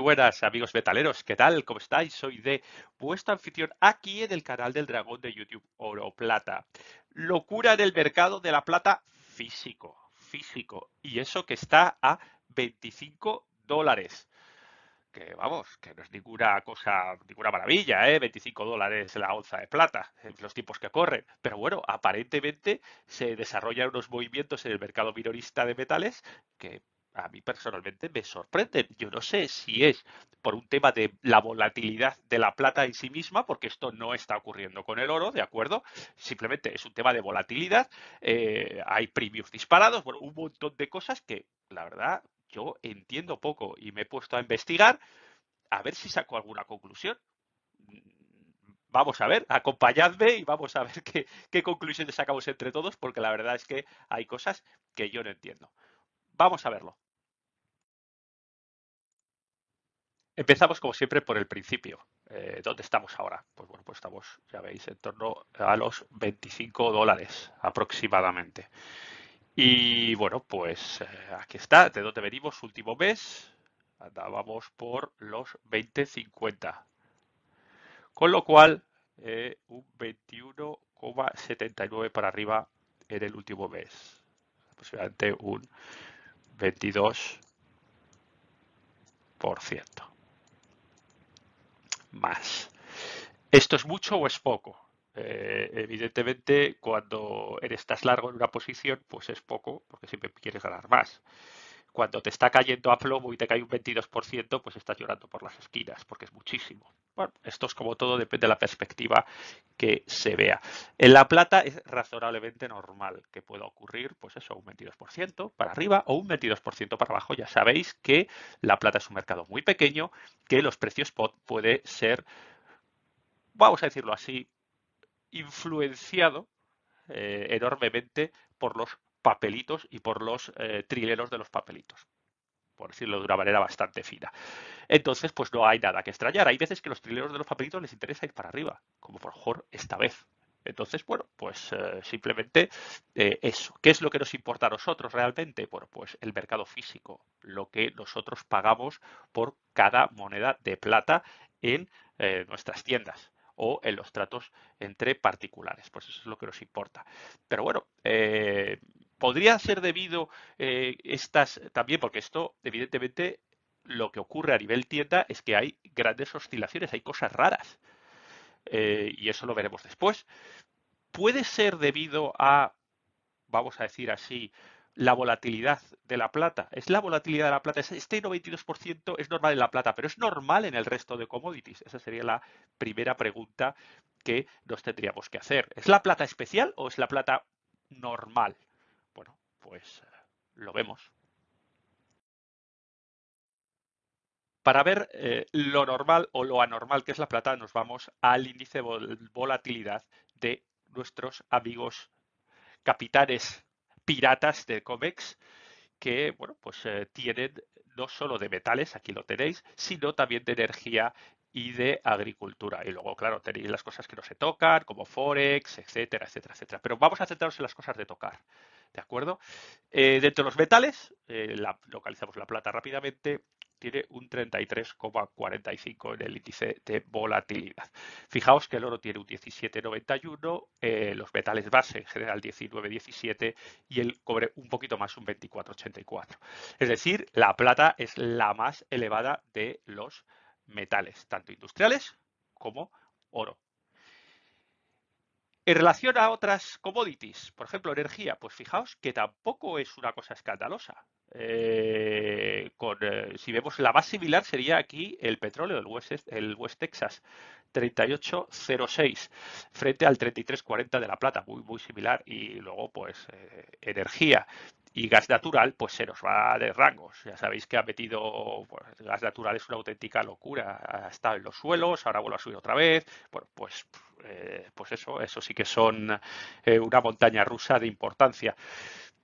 buenas amigos metaleros, ¿qué tal? ¿Cómo estáis? Soy de vuestro anfitrión aquí en el canal del dragón de YouTube Oro Plata. Locura en el mercado de la plata físico, físico. Y eso que está a 25 dólares. Que vamos, que no es ninguna cosa, ninguna maravilla, ¿eh? 25 dólares la onza de plata en los tiempos que corren. Pero bueno, aparentemente se desarrollan unos movimientos en el mercado minorista de metales que a mí personalmente me sorprenden. Yo no sé si es por un tema de la volatilidad de la plata en sí misma, porque esto no está ocurriendo con el oro, ¿de acuerdo? Simplemente es un tema de volatilidad, eh, hay premios disparados, bueno, un montón de cosas que, la verdad, yo entiendo poco y me he puesto a investigar a ver si saco alguna conclusión. Vamos a ver, acompañadme y vamos a ver qué, qué conclusiones sacamos entre todos, porque la verdad es que hay cosas que yo no entiendo. Vamos a verlo. Empezamos como siempre por el principio. Eh, ¿Dónde estamos ahora? Pues bueno, pues estamos, ya veis, en torno a los 25 dólares aproximadamente. Y bueno, pues eh, aquí está, de dónde venimos, último mes, andábamos por los 20.50. Con lo cual, eh, un 21,79 para arriba en el último mes. Aproximadamente un 22% más. ¿Esto es mucho o es poco? Eh, evidentemente, cuando estás largo en una posición, pues es poco, porque siempre quieres ganar más cuando te está cayendo a plomo y te cae un 22%, pues estás llorando por las esquinas, porque es muchísimo. Bueno, esto es como todo, depende de la perspectiva que se vea. En la plata es razonablemente normal que pueda ocurrir, pues eso, un 22% para arriba o un 22% para abajo. Ya sabéis que la plata es un mercado muy pequeño, que los precios spot puede ser, vamos a decirlo así, influenciado eh, enormemente por los papelitos y por los eh, trileros de los papelitos por decirlo de una manera bastante fina. Entonces, pues no hay nada que extrañar. Hay veces que los trileros de los papelitos les interesa ir para arriba, como por mejor esta vez. Entonces, bueno, pues eh, simplemente eh, eso. ¿Qué es lo que nos importa a nosotros realmente? Bueno, pues el mercado físico, lo que nosotros pagamos por cada moneda de plata en nuestras tiendas o en los tratos entre particulares. Pues eso es lo que nos importa. Pero bueno, podría ser debido eh, estas también, porque esto evidentemente lo que ocurre a nivel tienda es que hay grandes oscilaciones, hay cosas raras. Eh, y eso lo veremos después. Puede ser debido a, vamos a decir así, la volatilidad de la plata. ¿Es la volatilidad de la plata? Este 92% es normal en la plata, pero es normal en el resto de commodities. Esa sería la primera pregunta que nos tendríamos que hacer. ¿Es la plata especial o es la plata normal? Bueno, pues eh, lo vemos. Para ver eh, lo normal o lo anormal que es la plata, nos vamos al índice de volatilidad de nuestros amigos capitanes piratas de COMEX, que bueno, pues eh, tienen no solo de metales, aquí lo tenéis, sino también de energía y de agricultura. Y luego, claro, tenéis las cosas que no se tocan, como Forex, etcétera, etcétera, etcétera. Pero vamos a centrarnos en las cosas de tocar. ¿De acuerdo? Eh, dentro de los metales, eh, localizamos la plata rápidamente, tiene un 33,45 en el índice de volatilidad. Fijaos que el oro tiene un 17,91, eh, los metales base en general 19,17 y el cobre un poquito más, un 24,84. Es decir, la plata es la más elevada de los metales, tanto industriales como oro. En relación a otras commodities, por ejemplo, energía, pues fijaos que tampoco es una cosa escandalosa. Eh, eh, si vemos la más similar sería aquí el petróleo, el West, el West Texas, 38.06 frente al 33.40 de la plata, muy, muy similar. Y luego, pues, eh, energía y gas natural, pues se nos va de rangos. Ya sabéis que ha metido, pues, gas natural es una auténtica locura. Ha estado en los suelos, ahora vuelve a subir otra vez. Bueno, pues, eh, pues eso, eso sí que son eh, una montaña rusa de importancia.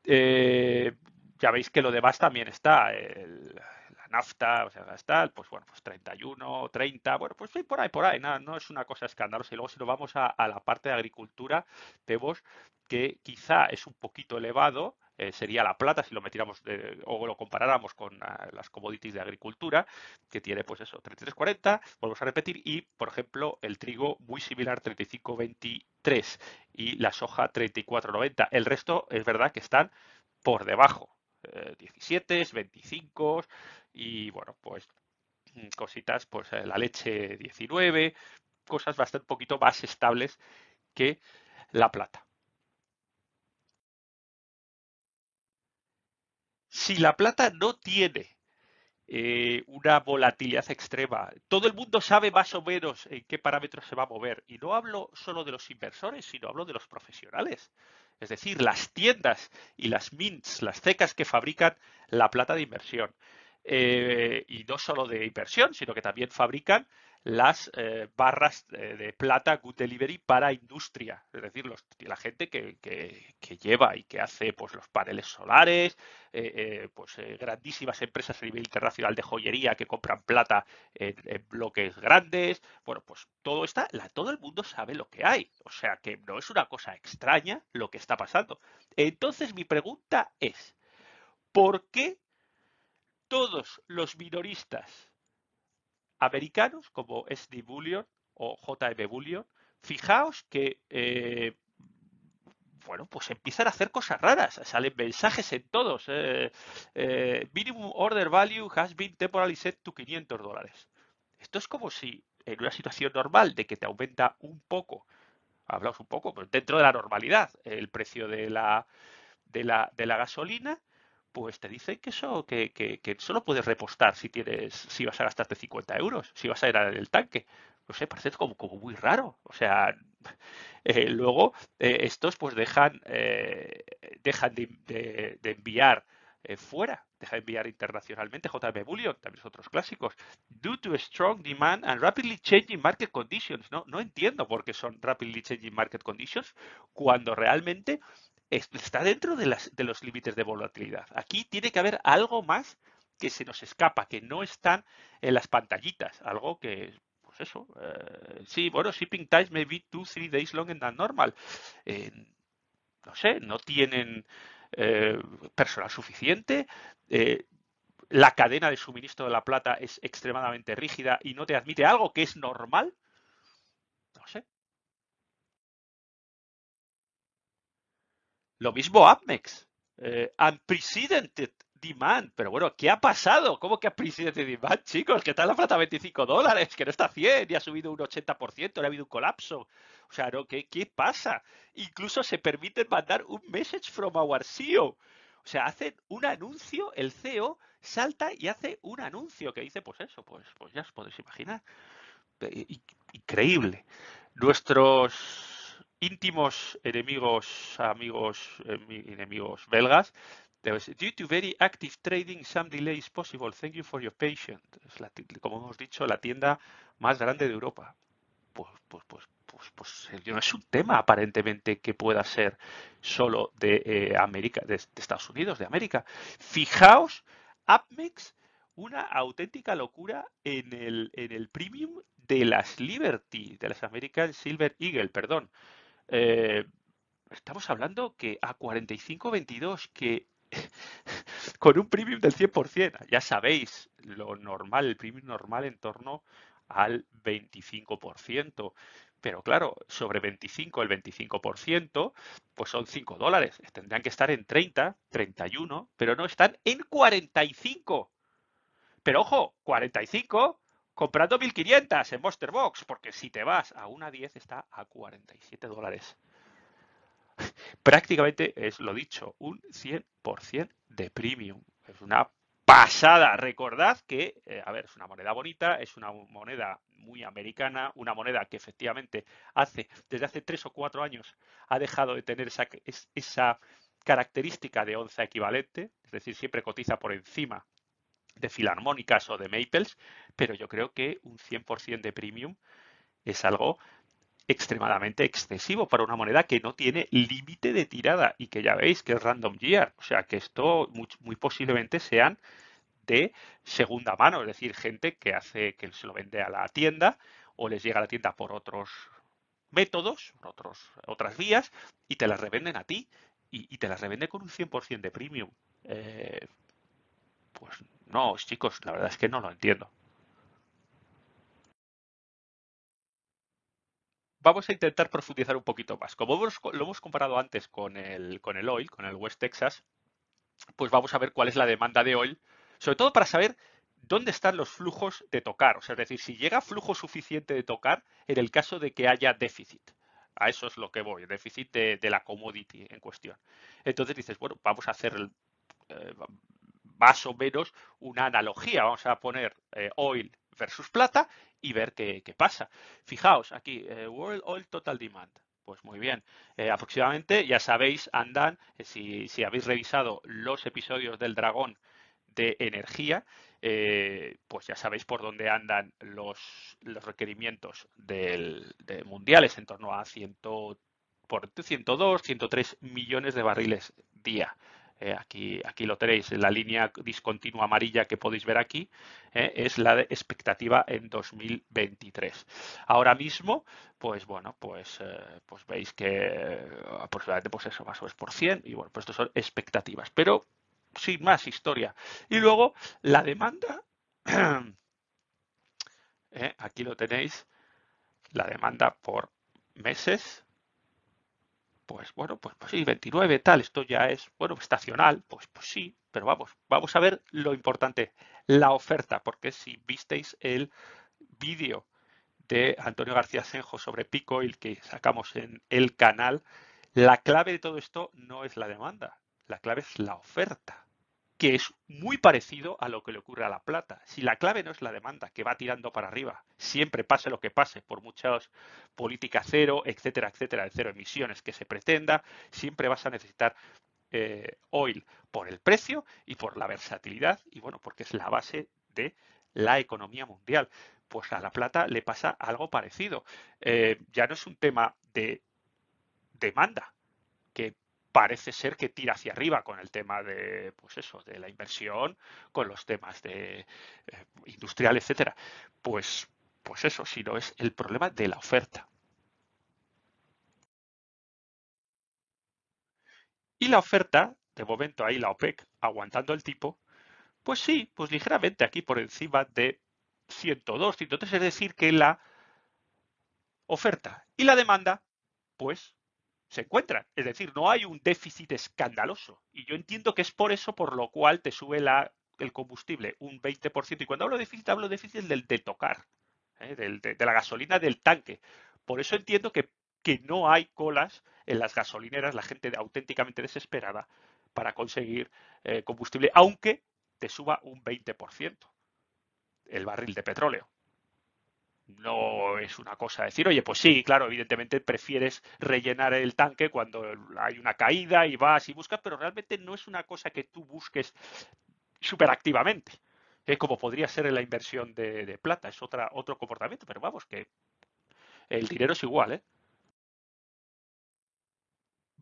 Eh, ya veis que lo demás también está. la nafta, o sea, está, pues bueno, pues 31, 30, bueno, pues sí, por ahí, por ahí, nada, no es una cosa escandalosa. Y luego si nos vamos a, a la parte de agricultura, vemos que quizá es un poquito elevado eh, sería la plata si lo metiéramos o lo comparáramos con ah, las commodities de agricultura, que tiene pues eso, 33.40, volvemos a repetir, y por ejemplo el trigo muy similar, 35.23 y la soja 34.90. El resto es verdad que están por debajo, 17, 25 y bueno, pues mm, cositas, pues eh, la leche 19, cosas bastante poquito más estables que la plata. Si la plata no tiene eh, una volatilidad extrema, todo el mundo sabe más o menos en qué parámetros se va a mover. Y no hablo solo de los inversores, sino hablo de los profesionales. Es decir, las tiendas y las mints, las cecas que fabrican la plata de inversión. Eh, y no solo de inversión, sino que también fabrican las eh, barras de, plata Good Delivery para industria, es decir, la gente que, lleva y que hace pues los paneles solares, eh, eh, pues grandísimas empresas a nivel internacional de joyería que compran plata en, bloques grandes, bueno, pues todo está, todo el mundo sabe lo que hay, o sea que no es una cosa extraña lo que está pasando. Entonces mi pregunta es, ¿por qué todos los minoristas americanos como SD Bullion o JM Bullion, fijaos que eh, bueno, pues empiezan a hacer cosas raras, salen mensajes en todos. Eh, eh, minimum order value has been temporarily set to 500 dólares. Esto es como si en una situación normal de que te aumenta un poco, hablamos un poco, pero dentro de la normalidad, el precio de la, de la, de la gasolina, pues te dicen que eso, que, solo puedes repostar si tienes, si vas a gastarte 50 euros, si vas a ir al tanque. No sé, parece como, como muy raro. O sea, eh, luego eh, estos pues dejan, eh, dejan de, enviar fuera, dejan de enviar internacionalmente. JB Bullion, también son otros clásicos. Due to strong demand and rapidly changing market conditions. No, no entiendo por qué son rapidly changing market conditions cuando realmente está dentro de, las, de los límites de volatilidad. Aquí tiene que haber algo más que se nos escapa, que no están en las pantallitas, algo que, pues eso, eh, sí, bueno, shipping times may be two, three days longer than normal. Eh, no sé, no tienen eh, personal suficiente, la cadena de suministro de la plata es extremadamente rígida y no te admite algo que es normal. No sé, Lo mismo Apmex. Eh, unprecedented demand. Pero bueno, ¿qué ha pasado? ¿Cómo que unprecedented demand, chicos? Que está la plata a 25 dólares, que no está a 100 y ha subido un 80%, ha habido un colapso. O sea, ¿no? ¿Qué, ¿qué pasa? Incluso se permite mandar un message from our CEO. O sea, hacen un anuncio, el CEO salta y hace un anuncio que dice, pues eso, pues, pues ya os podéis imaginar. Increíble. Nuestros íntimos enemigos, amigos, enemigos belgas. Due to very active trading, some delay is possible. Thank you for your patience. Es como hemos dicho, la tienda más grande de Europa. Pues, pues, pues, pues, pues no es un tema aparentemente que pueda ser solo de eh, América, de, Estados Unidos, de América. Fijaos, AppMex, una auténtica locura en el, en el premium de las Liberty, de las American Silver Eagle, perdón. Eh, estamos hablando que a 45.22, que con un premium del 100%, ya sabéis, lo normal, el premium normal en torno al 25%. Pero claro, sobre 25, el 25%, pues son 5 dólares. Tendrían que estar en 30, 31, pero no están en 45. Pero ojo, 45 comprando 1500 en Monster Box, porque si te vas a una 10 está a 47 dólares. Prácticamente es lo dicho, un 100% de premium. Es una pasada. Recordad que, eh, a ver, es una moneda bonita, es una moneda muy americana, una moneda que efectivamente hace, desde hace tres o cuatro años, ha dejado de tener esa, esa característica de onza equivalente, es decir, siempre cotiza por encima de filarmónicas o de maples, pero yo creo que un 100% de premium es algo extremadamente excesivo para una moneda que no tiene límite de tirada y que ya veis que es random year. O sea que esto muy, posiblemente sean de segunda mano, es decir, gente que hace que se lo vende a la tienda o les llega a la tienda por otros métodos, otros, otras vías y te las revenden a ti y, te las revende con un 100% de premium. Eh, pues no, chicos, la verdad es que no lo entiendo. Vamos a intentar profundizar un poquito más. Como lo hemos comparado antes con el, con el oil, con el West Texas, pues vamos a ver cuál es la demanda de oil, sobre todo para saber dónde están los flujos de tocar. O sea, es decir, si llega flujo suficiente de tocar en el caso de que haya déficit. A eso es lo que voy, déficit de, la commodity en cuestión. Entonces dices, bueno, vamos a hacer eh, más o menos una analogía. Vamos a poner eh, oil versus plata y ver qué, pasa. Fijaos aquí, eh, World Oil Total Demand. Pues muy bien, aproximadamente, ya sabéis, andan, si, si habéis revisado los episodios del dragón de energía, eh, pues ya sabéis por dónde andan los, los requerimientos del, de mundiales, en torno a 100, por 102, 103 millones de barriles día. Eh, aquí, lo tenéis, la línea discontinua amarilla que podéis ver aquí eh, es la de expectativa en 2023. Ahora mismo, pues bueno, pues, pues veis que aproximadamente pues eso, más o menos por 100 y bueno, pues esto son expectativas. Pero sin más historia. Y luego la demanda, eh, aquí lo tenéis, la demanda por meses, pues bueno, pues, pues sí, 29 tal, esto ya es, bueno, estacional, pues, pues sí, pero vamos, vamos a ver lo importante, la oferta, porque si visteis el vídeo de Antonio García Senjo sobre Picoil que sacamos en el canal, la clave de todo esto no es la demanda, la clave es la oferta que es muy parecido a lo que le ocurre a la plata. Si la clave no es la demanda, que va tirando para arriba, siempre pase lo que pase, por muchas políticas cero, etcétera, etcétera, de cero emisiones que se pretenda, siempre vas a necesitar eh, oil por el precio y por la versatilidad, y bueno, porque es la base de la economía mundial. Pues a la plata le pasa algo parecido. Eh, ya no es un tema de demanda, parece ser que tira hacia arriba con el tema de, pues eso, de la inversión, con los temas de eh, industrial, etcétera. Pues, pues eso, si no es el problema de la oferta. Y la oferta, de momento ahí la OPEC aguantando el tipo, pues sí, pues ligeramente aquí por encima de 102, 103, es decir, que la oferta y la demanda, pues se encuentran. Es decir, no hay un déficit escandaloso. Y yo entiendo que es por eso por lo cual te sube la, el combustible un 20%. Y cuando hablo de déficit, hablo de déficit del de tocar, ¿eh? de, la gasolina del tanque. Por eso entiendo que, que no hay colas en las gasolineras, la gente auténticamente desesperada para conseguir eh, combustible, aunque te suba un 20% el barril de petróleo no es una cosa decir, oye, pues sí, claro, evidentemente prefieres rellenar el tanque cuando hay una caída y vas y buscas, pero realmente no es una cosa que tú busques súper activamente, ¿eh? como podría ser en la inversión de, de, plata, es otra, otro comportamiento, pero vamos, que el dinero es igual, ¿eh?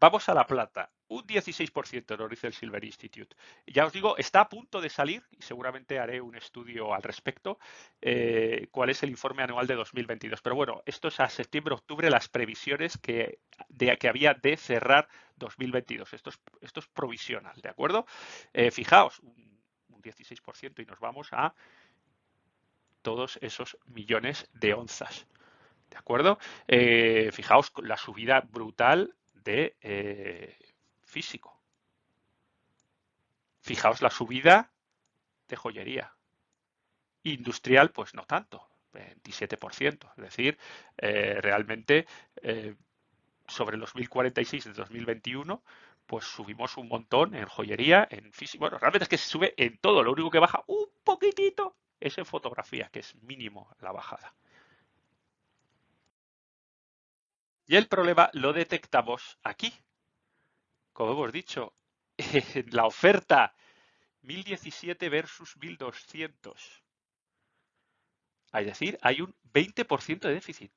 Vamos a la plata. Un 16% nos dice el Silver Institute. Ya os digo, está a punto de salir y seguramente haré un estudio al respecto. Eh, ¿Cuál es el informe anual de 2022? Pero bueno, esto es a septiembre-octubre las previsiones que, de, que había de cerrar 2022. Esto es, esto es provisional, ¿de acuerdo? Eh, fijaos, un, 16% y nos vamos a todos esos millones de onzas. ¿De acuerdo? Eh, fijaos la subida brutal de eh, físico. Fijaos la subida de joyería. Industrial, pues no tanto, 27%. Es decir, eh, realmente eh, sobre los 1046 de 2021, pues subimos un montón en joyería, en físico. Bueno, realmente es que se sube en todo. Lo único que baja un poquitito es en fotografía, que es mínimo la bajada. Y el problema lo detectamos aquí. Como hemos dicho, en la oferta 1017 versus 1200. Es decir, hay un 20% de déficit.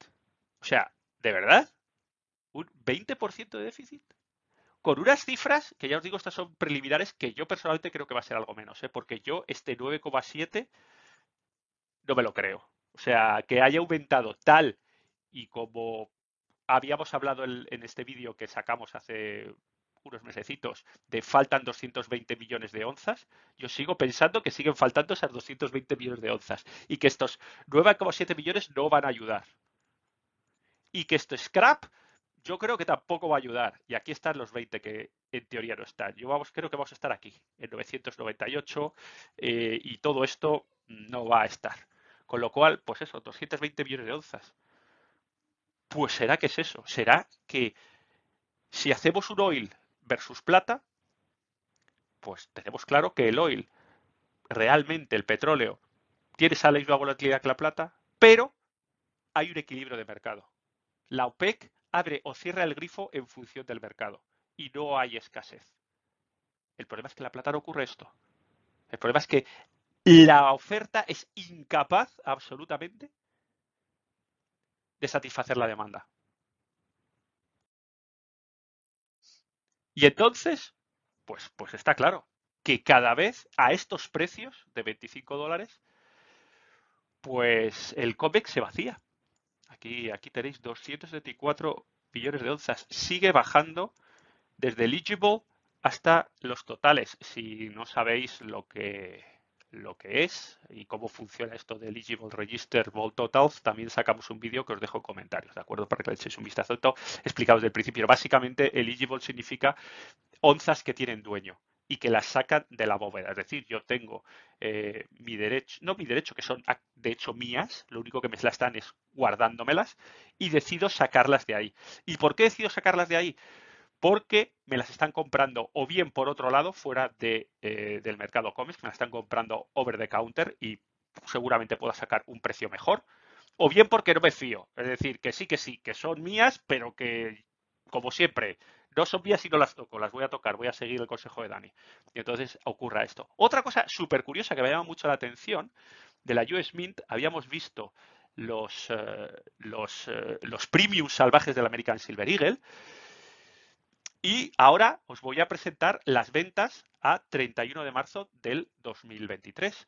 O sea, ¿de verdad? ¿Un 20% de déficit? Con unas cifras, que ya os digo, estas son preliminares, que yo personalmente creo que va a ser algo menos, ¿eh? porque yo este 9,7 no me lo creo. O sea, que haya aumentado tal y como habíamos hablado en este vídeo que sacamos hace unos mesecitos de faltan 220 millones de onzas, yo sigo pensando que siguen faltando esas 220 millones de onzas y que estos 9,7 millones no van a ayudar. Y que esto scrap yo creo que tampoco va a ayudar. Y aquí están los 20 que en teoría no están. Yo creo que vamos a estar aquí, en 998, eh, y todo esto no va a estar. Con lo cual, pues eso, 220 millones de onzas. Pues será que es eso. Será que si hacemos un oil versus plata, pues tenemos claro que el oil, realmente el petróleo, tiene esa misma volatilidad que la plata, pero hay un equilibrio de mercado. La OPEC abre o cierra el grifo en función del mercado y no hay escasez. El problema es que la plata no ocurre esto. El problema es que la oferta es incapaz absolutamente de satisfacer la demanda. Y entonces, pues, pues está claro que cada vez a estos precios de 25 dólares, pues el COMEX se vacía. Aquí, aquí tenéis 274 billones de onzas. Sigue bajando desde eligible hasta los totales. Si no sabéis lo que, lo que es y cómo funciona esto de Eligible Register Vol Totals, también sacamos un vídeo que os dejo en comentarios, ¿de acuerdo? Para que le echéis un vistazo. Explicado desde el principio. Básicamente, Eligible significa onzas que tienen dueño y que las sacan de la bóveda. Es decir, yo tengo eh, mi derecho, no mi derecho, que son de hecho mías, lo único que me las están es guardándomelas y decido sacarlas de ahí. ¿Y por qué decido sacarlas de ahí? Porque me las están comprando o bien por otro lado, fuera de, eh, del mercado cómics, me las están comprando over the counter y seguramente pueda sacar un precio mejor, o bien porque no me fío. Es decir, que sí, que sí, que son mías, pero que, como siempre, no son mías y no las toco, las voy a tocar, voy a seguir el consejo de Dani. Y entonces ocurra esto. Otra cosa súper curiosa que me llama mucho la atención, de la US Mint habíamos visto los, eh, los, eh, los premiums salvajes del American Silver Eagle. Y ahora os voy a presentar las ventas a 31 de marzo del 2023,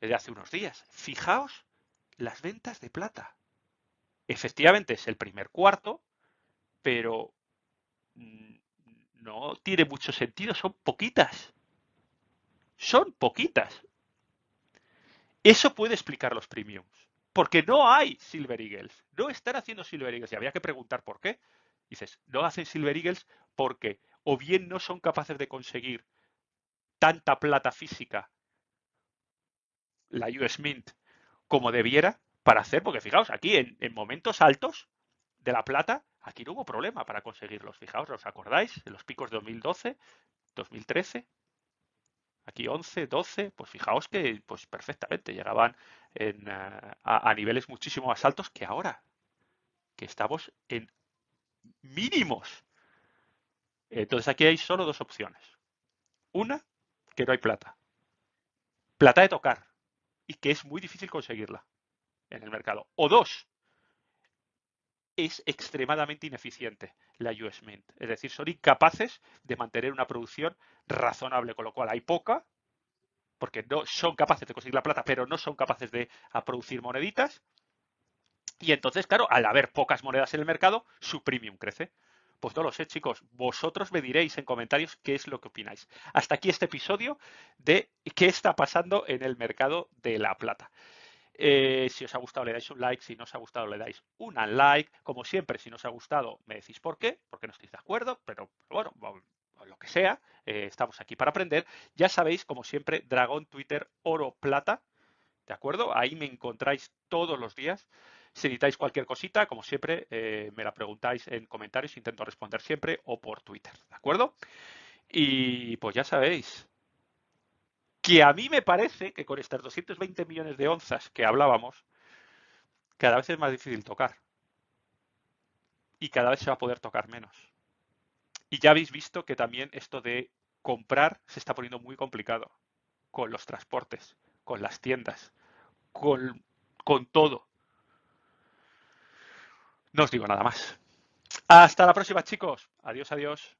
de hace unos días. Fijaos las ventas de plata. Efectivamente es el primer cuarto, pero Mm, no tiene mucho sentido, son poquitas. Son poquitas. Eso puede explicar los premiums. Porque no hay Silver Eagles. No están haciendo Silver Eagles. Y había que preguntar por qué. Dices, no hacen Silver Eagles porque o bien no son capaces de conseguir tanta plata física, la US Mint, como debiera para hacer, porque fijaos, aquí en, en momentos altos de la plata, Aquí no hubo problema para conseguirlos. Fijaos, ¿os acordáis? En los picos de 2012, 2013, aquí 11, 12, pues fijaos que pues perfectamente llegaban eh, a, niveles muchísimo más altos que ahora, que estamos en mínimos. Entonces aquí hay solo dos opciones. Una, que no hay plata. Plata de tocar y que es muy difícil conseguirla en el mercado. O dos, es extremadamente ineficiente la US Mint. Es decir, son incapaces de mantener una producción razonable, con lo cual hay poca, porque no son capaces de conseguir la plata, pero no son capaces de producir moneditas. Y entonces, claro, al haber pocas monedas en el mercado, su premium crece. Pues no lo sé, chicos. Vosotros me diréis en comentarios qué es lo que opináis. Hasta aquí este episodio de qué está pasando en el mercado de la plata. Eh, si os ha gustado le dais un like, si no os ha gustado le dais un unlike. Como siempre, si no os ha gustado me decís por qué, porque no estáis de acuerdo, pero, bueno, lo que sea, eh, estamos aquí para aprender. Ya sabéis, como siempre, Dragón Twitter Oro Plata, ¿de acuerdo? Ahí me encontráis todos los días. Si necesitáis cualquier cosita, como siempre, eh, me la preguntáis en comentarios, intento responder siempre o por Twitter, ¿de acuerdo? Y pues ya sabéis, que a mí me parece que con estas 220 millones de onzas que hablábamos, cada vez es más difícil tocar. Y cada vez se va a poder tocar menos. Y ya habéis visto que también esto de comprar se está poniendo muy complicado con los transportes, con las tiendas, con, con todo. No os digo nada más. Hasta la próxima, chicos. Adiós, adiós.